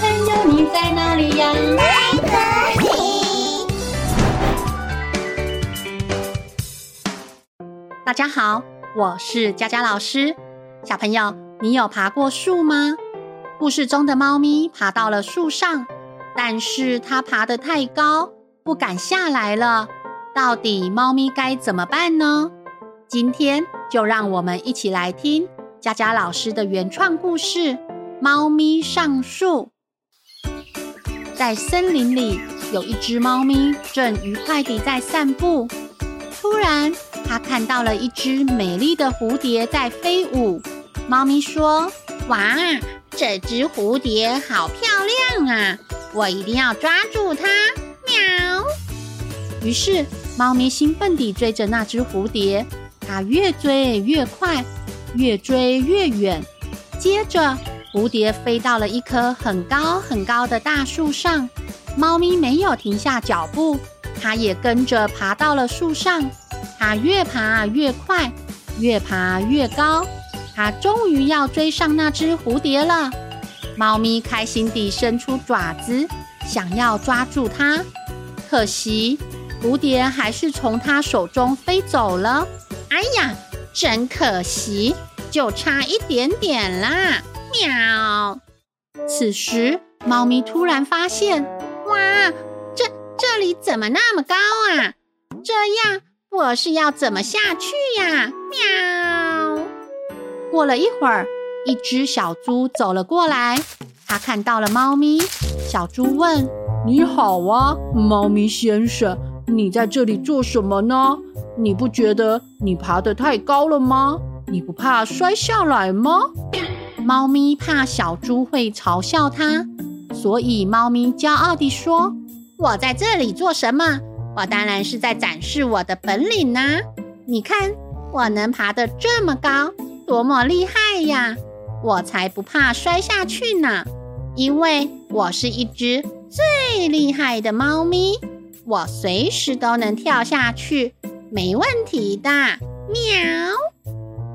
朋友，你在哪里呀？在这里。大家好，我是佳佳老师。小朋友，你有爬过树吗？故事中的猫咪爬到了树上，但是它爬得太高，不敢下来了。到底猫咪该怎么办呢？今天就让我们一起来听佳佳老师的原创故事《猫咪上树》。在森林里，有一只猫咪正愉快地在散步。突然，它看到了一只美丽的蝴蝶在飞舞。猫咪说：“哇，这只蝴蝶好漂亮啊！我一定要抓住它！”喵。于是，猫咪兴奋地追着那只蝴蝶。它越追越快，越追越远。接着，蝴蝶飞到了一棵很高很高的大树上。猫咪没有停下脚步，它也跟着爬到了树上。它越爬越快，越爬越高。它终于要追上那只蝴蝶了。猫咪开心地伸出爪子，想要抓住它。可惜，蝴蝶还是从它手中飞走了。哎呀，真可惜，就差一点点啦！喵。此时，猫咪突然发现，哇，这这里怎么那么高啊？这样我是要怎么下去呀？喵。过了一会儿，一只小猪走了过来，它看到了猫咪。小猪问：“你好啊，猫咪先生，你在这里做什么呢？”你不觉得你爬得太高了吗？你不怕摔下来吗？猫咪怕小猪会嘲笑它，所以猫咪骄傲地说：“我在这里做什么？我当然是在展示我的本领呢！你看，我能爬得这么高，多么厉害呀！我才不怕摔下去呢，因为我是一只最厉害的猫咪，我随时都能跳下去。”没问题的，喵。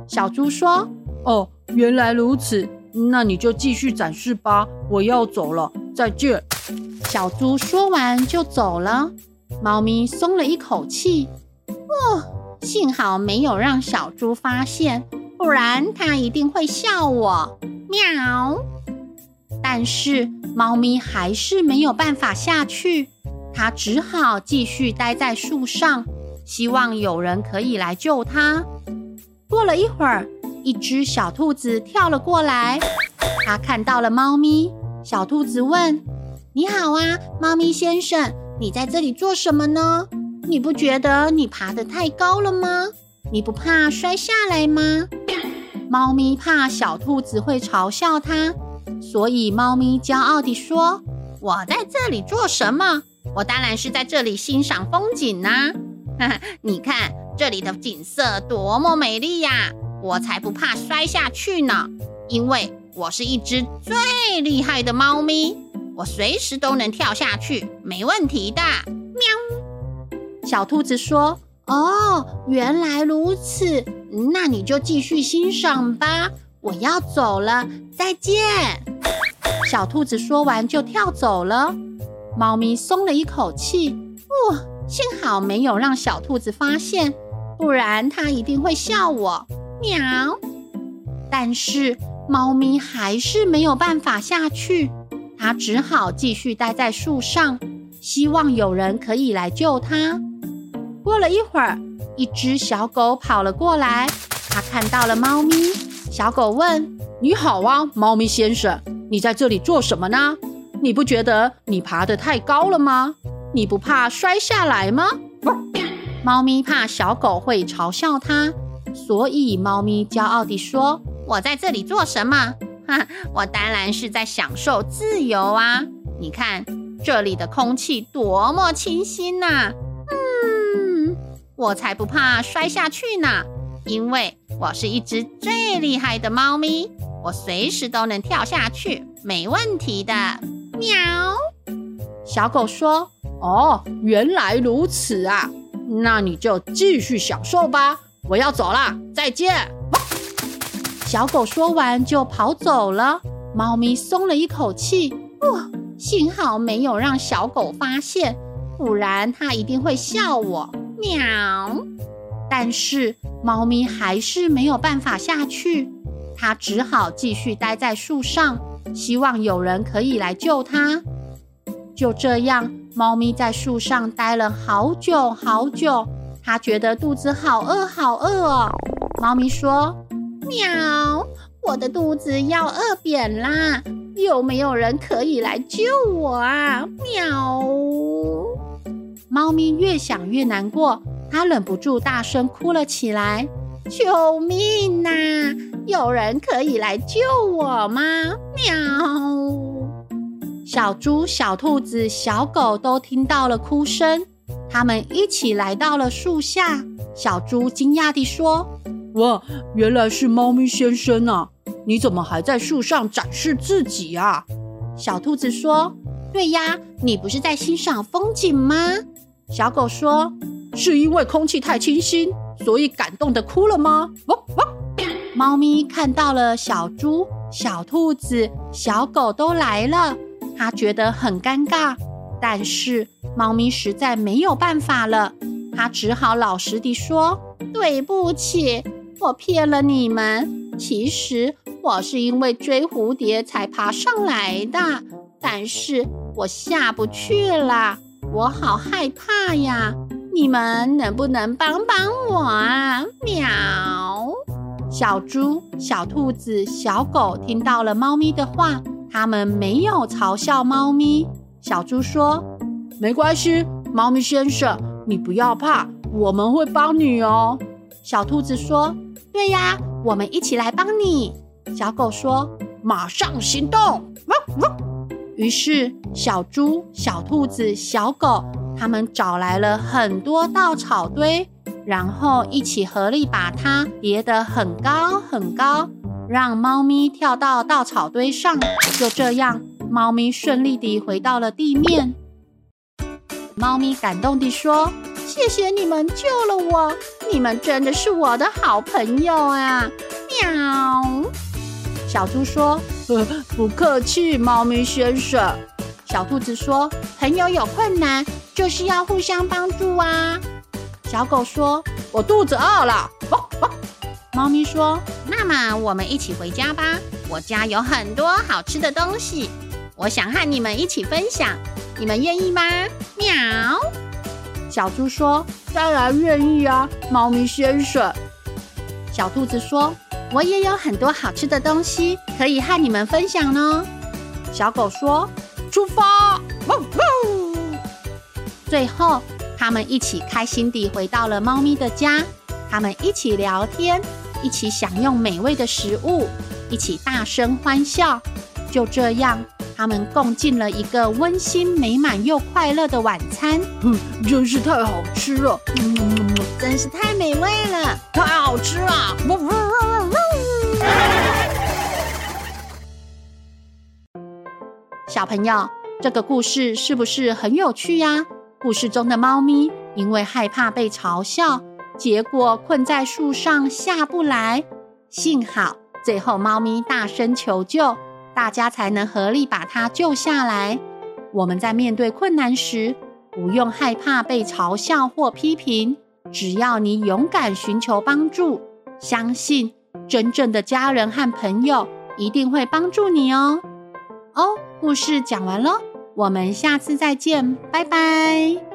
小猪说：“哦，原来如此，那你就继续展示吧，我要走了，再见。”小猪说完就走了。猫咪松了一口气，哦，幸好没有让小猪发现，不然它一定会笑我。喵。但是猫咪还是没有办法下去，它只好继续待在树上。希望有人可以来救它。过了一会儿，一只小兔子跳了过来，它看到了猫咪。小兔子问：“你好啊，猫咪先生，你在这里做什么呢？你不觉得你爬得太高了吗？你不怕摔下来吗？” 猫咪怕小兔子会嘲笑它，所以猫咪骄傲地说：“我在这里做什么？我当然是在这里欣赏风景呢。” 你看这里的景色多么美丽呀！我才不怕摔下去呢，因为我是一只最厉害的猫咪，我随时都能跳下去，没问题的。喵！小兔子说：“哦，原来如此，那你就继续欣赏吧，我要走了，再见。”小兔子说完就跳走了。猫咪松了一口气，哇、哦！幸好没有让小兔子发现，不然它一定会笑我。喵！但是猫咪还是没有办法下去，它只好继续待在树上，希望有人可以来救它。过了一会儿，一只小狗跑了过来，它看到了猫咪。小狗问：“你好啊，猫咪先生，你在这里做什么呢？你不觉得你爬得太高了吗？”你不怕摔下来吗？猫咪怕小狗会嘲笑它，所以猫咪骄傲地说：“我在这里做什么？哈，我当然是在享受自由啊！你看这里的空气多么清新呐！嗯，我才不怕摔下去呢，因为我是一只最厉害的猫咪，我随时都能跳下去，没问题的。喵。”小狗说。哦，原来如此啊！那你就继续享受吧。我要走了，再见。小狗说完就跑走了。猫咪松了一口气。哦，幸好没有让小狗发现，不然它一定会笑我。喵！但是猫咪还是没有办法下去，它只好继续待在树上，希望有人可以来救它。就这样，猫咪在树上待了好久好久，它觉得肚子好饿好饿哦。猫咪说：“喵，我的肚子要饿扁啦！有没有人可以来救我啊？”喵。猫咪越想越难过，它忍不住大声哭了起来：“救命呐！有人可以来救我吗？”喵。小猪、小兔子、小狗都听到了哭声，他们一起来到了树下。小猪惊讶地说：“哇，原来是猫咪先生啊！你怎么还在树上展示自己啊？”小兔子说：“对呀，你不是在欣赏风景吗？”小狗说：“是因为空气太清新，所以感动的哭了吗？”汪汪！猫咪看到了小猪、小兔子、小狗都来了，它觉得很尴尬，但是猫咪实在没有办法了，它只好老实地说：“对不起，我骗了你们。其实我是因为追蝴蝶才爬上来的，但是我下不去了。”我好害怕呀！你们能不能帮帮我啊？喵！小猪、小兔子、小狗听到了猫咪的话，他们没有嘲笑猫咪。小猪说：“没关系，猫咪先生，你不要怕，我们会帮你哦。”小兔子说：“对呀，我们一起来帮你。”小狗说：“马上行动！”汪汪。于是，小猪、小兔子、小狗，他们找来了很多稻草堆，然后一起合力把它叠得很高很高，让猫咪跳到稻草堆上。就这样，猫咪顺利地回到了地面。猫咪感动地说：“谢谢你们救了我，你们真的是我的好朋友啊！”喵。小猪说：“呃，不客气，猫咪先生。”小兔子说：“朋友有困难，就是要互相帮助啊。”小狗说：“我肚子饿了。”哦哦。猫咪说：“那么我们一起回家吧，我家有很多好吃的东西，我想和你们一起分享，你们愿意吗？”喵。小猪说：“当然愿意啊，猫咪先生。”小兔子说。我也有很多好吃的东西可以和你们分享呢。小狗说：“出发！”汪汪。最后，他们一起开心地回到了猫咪的家。他们一起聊天，一起享用美味的食物，一起大声欢笑。就这样，他们共进了一个温馨、美满又快乐的晚餐。嗯，真是太好吃了！嗯，真是太美味了，太好吃了！小朋友，这个故事是不是很有趣呀？故事中的猫咪因为害怕被嘲笑，结果困在树上下不来。幸好最后猫咪大声求救，大家才能合力把它救下来。我们在面对困难时，不用害怕被嘲笑或批评，只要你勇敢寻求帮助，相信。真正的家人和朋友一定会帮助你哦。哦，故事讲完了，我们下次再见，拜拜。